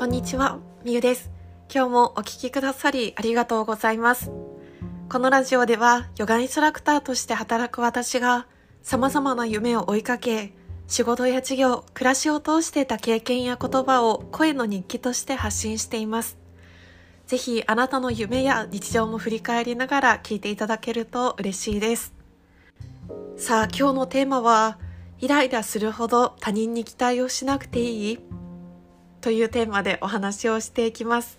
こんにちは、みゆです。今日もお聴きくださりありがとうございます。このラジオでは、ヨガインストラクターとして働く私が、様々な夢を追いかけ、仕事や事業、暮らしを通してた経験や言葉を声の日記として発信しています。ぜひあなたの夢や日常も振り返りながら聞いていただけると嬉しいです。さあ今日のテーマは、イライラするほど他人に期待をしなくていいというテーマでお話をしていきます。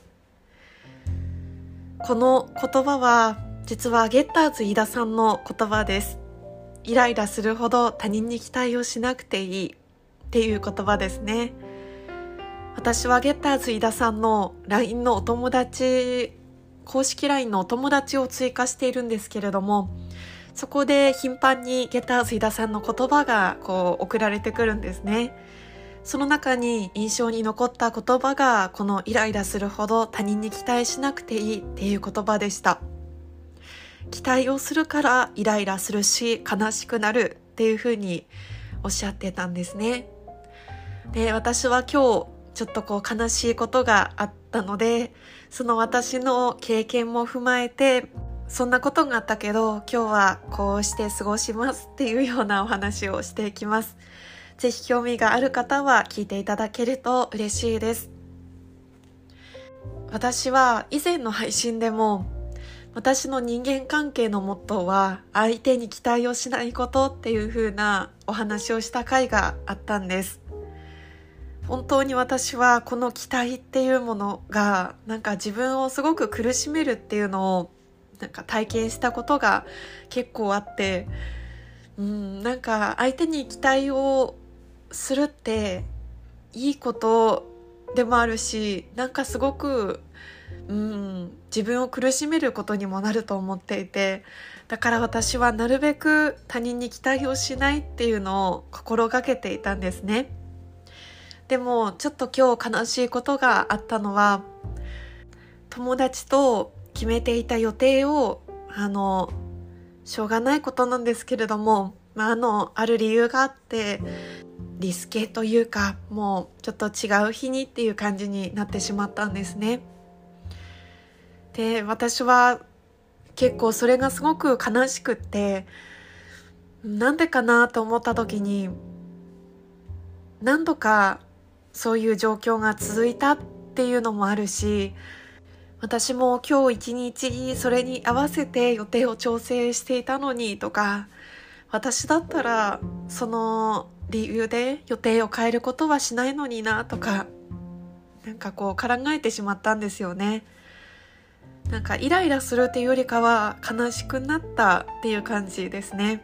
この言葉は実はゲッターズ飯田さんの言葉です。イライラするほど他人に期待をしなくていいっていう言葉ですね。私はゲッターズ飯田さんの LINE のお友達、公式 LINE のお友達を追加しているんですけれども、そこで頻繁にゲッターズ飯田さんの言葉がこう送られてくるんですね。その中に印象に残った言葉がこのイライラするほど他人に期待しなくていいっていう言葉でした。期待をするからイライラするし悲しくなるっていうふうにおっしゃってたんですね。で、私は今日ちょっとこう悲しいことがあったので、その私の経験も踏まえて、そんなことがあったけど、今日はこうして過ごしますっていうようなお話をしていきます。ぜひ興味がある方は聞いていただけると嬉しいです。私は以前の配信でも私の人間関係のモットーは相手に期待をしないことっていう風なお話をした回があったんです。本当に私はこの期待っていうものがなんか自分をすごく苦しめるっていうのをなんか体験したことが結構あってうんなんか相手に期待をするっていいことでもあるしなんかすごくうん自分を苦しめることにもなると思っていてだから私はなるべく他人に期待をしないっていうのを心がけていたんですね。でもちょっと今日悲しいことがあったのは友達と決めていた予定をあのしょうがないことなんですけれども、まあ、あのある理由があってリスケというかもうちょっと違う日にっていう感じになってしまったんですね。で私は結構それがすごく悲しくってなんでかなと思った時に何度かそういう状況が続いたっていうのもあるし私も今日一日それに合わせて予定を調整していたのにとか私だったらその理由で予定を変えることはしないのになとかなんかこう考えてしまったんですよね。なんかイライラするっていうよりかは悲しくなったっていう感じですね。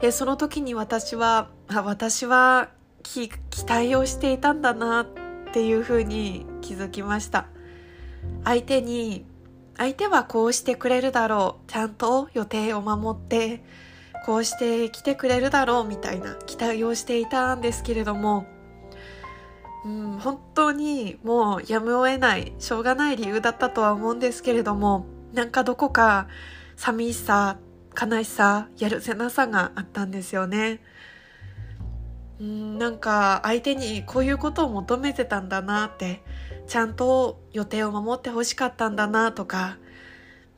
でその時に私はあ私は期待をしていたんだなっていうふうに気づきました。相手に相手はこうしてくれるだろう。ちゃんと予定を守ってこうして来てくれるだろうみたいな期待をしていたんですけれども、うん、本当にもうやむを得ないしょうがない理由だったとは思うんですけれどもなんかどこか寂しさ悲しさやるせなさがあったんですよね。うんなんか相手にこういうことを求めてたんだなってちゃんと予定を守ってほしかったんだなとか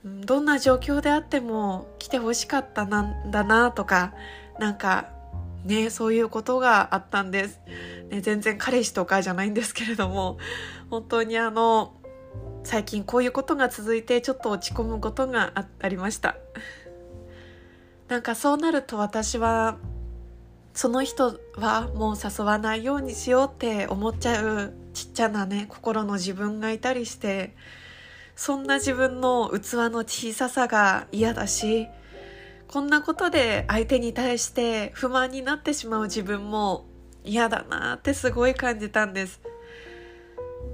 どんな状況であっても来てほしかったなんだなとかなんかねそういうことがあったんです、ね、全然彼氏とかじゃないんですけれども本当にあの最近こういうことが続いてちょっと落ち込むことがありました。なんかそうなると私はその人はもう誘わないようにしようって思っちゃうちっちゃなね心の自分がいたりしてそんな自分の器の小ささが嫌だしこんなことで相手に対して不満になってしまう自分も嫌だなってすごい感じたんです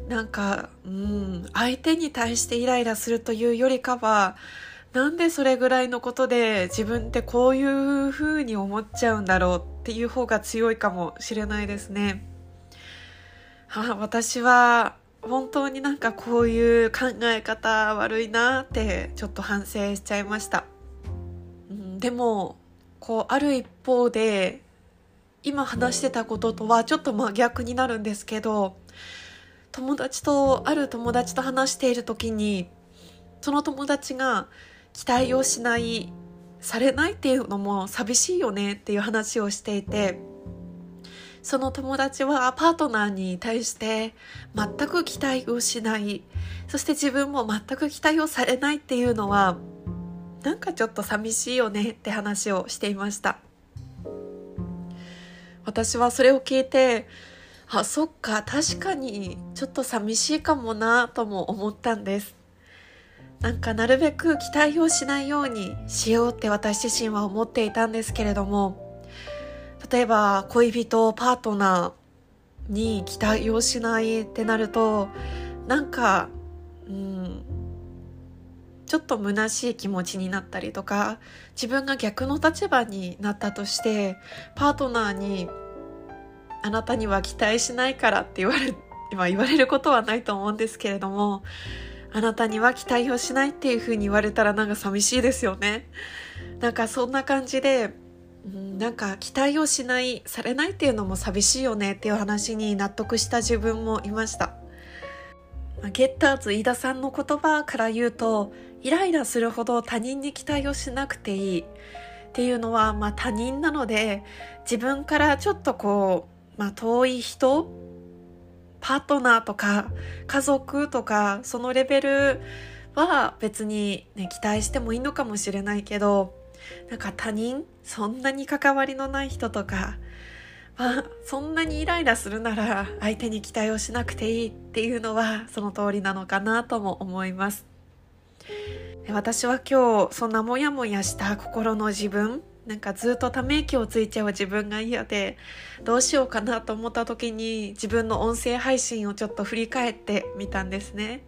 なんかうん相手に対してイライラするというよりかはなんでそれぐらいのことで自分ってこういう風に思っちゃうんだろうっていう方が強いかもしれないですね。は、私は本当になんかこういう考え方悪いなってちょっと反省しちゃいました。うん、でもこうある一方で今話してたこととはちょっと真逆になるんですけど友達とある友達と話している時にその友達が期待をしないされないっていうのも寂しいよねっていう話をしていてその友達はパートナーに対して全く期待をしない。そして自分も全く期待をされないっていうのはなんかちょっと寂しいよねって話をしていました。私はそれを聞いてあそっか確かにちょっと寂しいかもなとも思ったんです。なんかなるべく期待をしないようにしようって私自身は思っていたんですけれども例えば恋人パートナーに期待をしないってなるとなんかうんちょっと虚しい気持ちになったりとか自分が逆の立場になったとしてパートナーに「あなたには期待しないから」って言われ 今言われることはないと思うんですけれどもあなたには期待をしないっていうふうに言われたらなんか寂しいですよね。なんかそんな感じでなんか期待をしないされないっていうのも寂しいよねっていう話に納得した自分もいました。ゲッターズ飯田さんの言葉から言うとイライラするほど他人に期待をしなくていいっていうのは、まあ、他人なので自分からちょっとこう、まあ、遠い人パートナーとか家族とかそのレベルは別に、ね、期待してもいいのかもしれないけどなんか他人そんなに関わりのない人とかまあ、そんなにイライラするなら相手に期待をしなくていいっていうのはその通りなのかなとも思います。私は今日そんなモヤモヤした心の自分なんかずっとため息をついちゃう自分が嫌でどうしようかなと思った時に自分の音声配信をちょっと振り返ってみたんですね。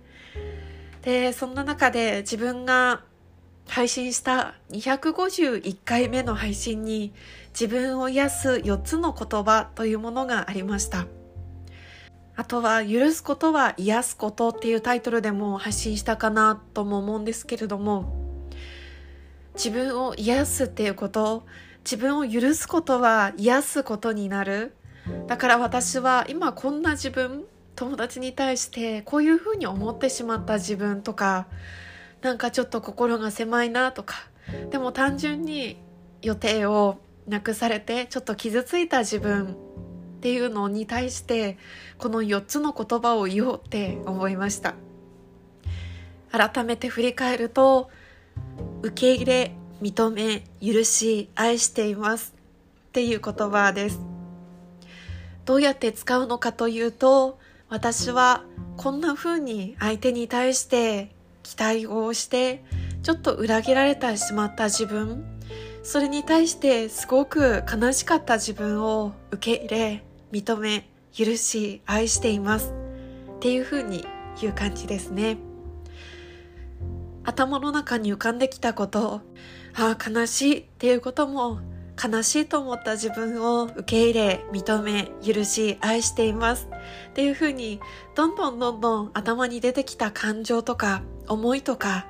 でそんな中で自分が配信した251回目の配信に自分を癒す4つの言葉というものがありました。あとは許すことは癒すことっていうタイトルでも配信したかなとも思うんですけれども自分を癒すっていうこと自分を許すことは癒すことになるだから私は今こんな自分友達に対してこういうふうに思ってしまった自分とかなんかちょっと心が狭いなとか。でも単純に予定をなくされてちょっと傷ついた自分っていうのに対してこの4つの言葉を言おうって思いました。改めて振り返ると受け入れ認め許し愛していますっていう言葉です。どうやって使うのかというと私はこんな風に相手に対して期待をしてちょっと裏切られてしまった自分。それに対してすごく悲しかった自分を受け入れ認め許し愛しています。っていうふうに言う感じですね。頭の中に浮かんできたことああ悲しいっていうことも悲しいと思った自分を受け入れ認め許し愛しています。っていうふうにどんどんどんどん頭に出てきた感情とか思いとか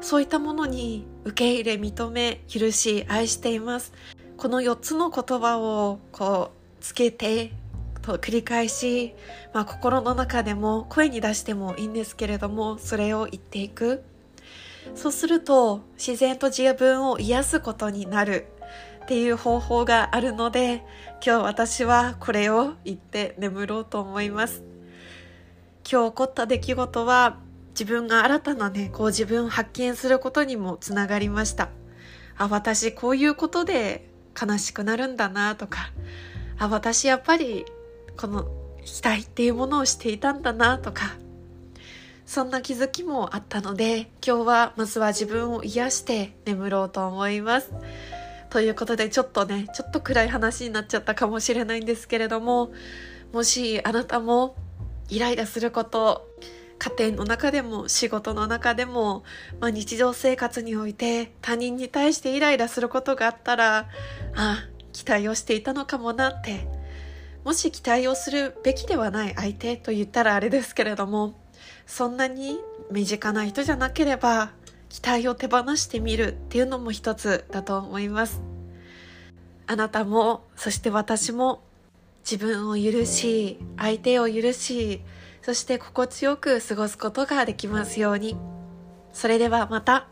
そういったものに受け入れ認め許し愛しています。この4つの言葉をこうつけてと繰り返し、まあ、心の中でも声に出してもいいんですけれどもそれを言っていく。そうすると自然と自分を癒すことになる。っていう方法があるので今日私はこれを言って眠ろうと思います今日起こった出来事は自分が新たなねこう自分を発見することにもつながりましたあ私こういうことで悲しくなるんだなとかあ私やっぱりこの期待っていうものをしていたんだなとかそんな気づきもあったので今日はまずは自分を癒して眠ろうと思います。ということでちょっとねちょっと暗い話になっちゃったかもしれないんですけれどももしあなたもイライラすること家庭の中でも仕事の中でも、まあ、日常生活において他人に対してイライラすることがあったらあ期待をしていたのかもなって。もし期待をするべきではない相手と言ったらあれですけれどもそんなに身近な人じゃなければ期待を手放してみるっていうのも一つだと思いますあなたもそして私も自分を許し相手を許しそして心地よく過ごすことができますように。それではまた。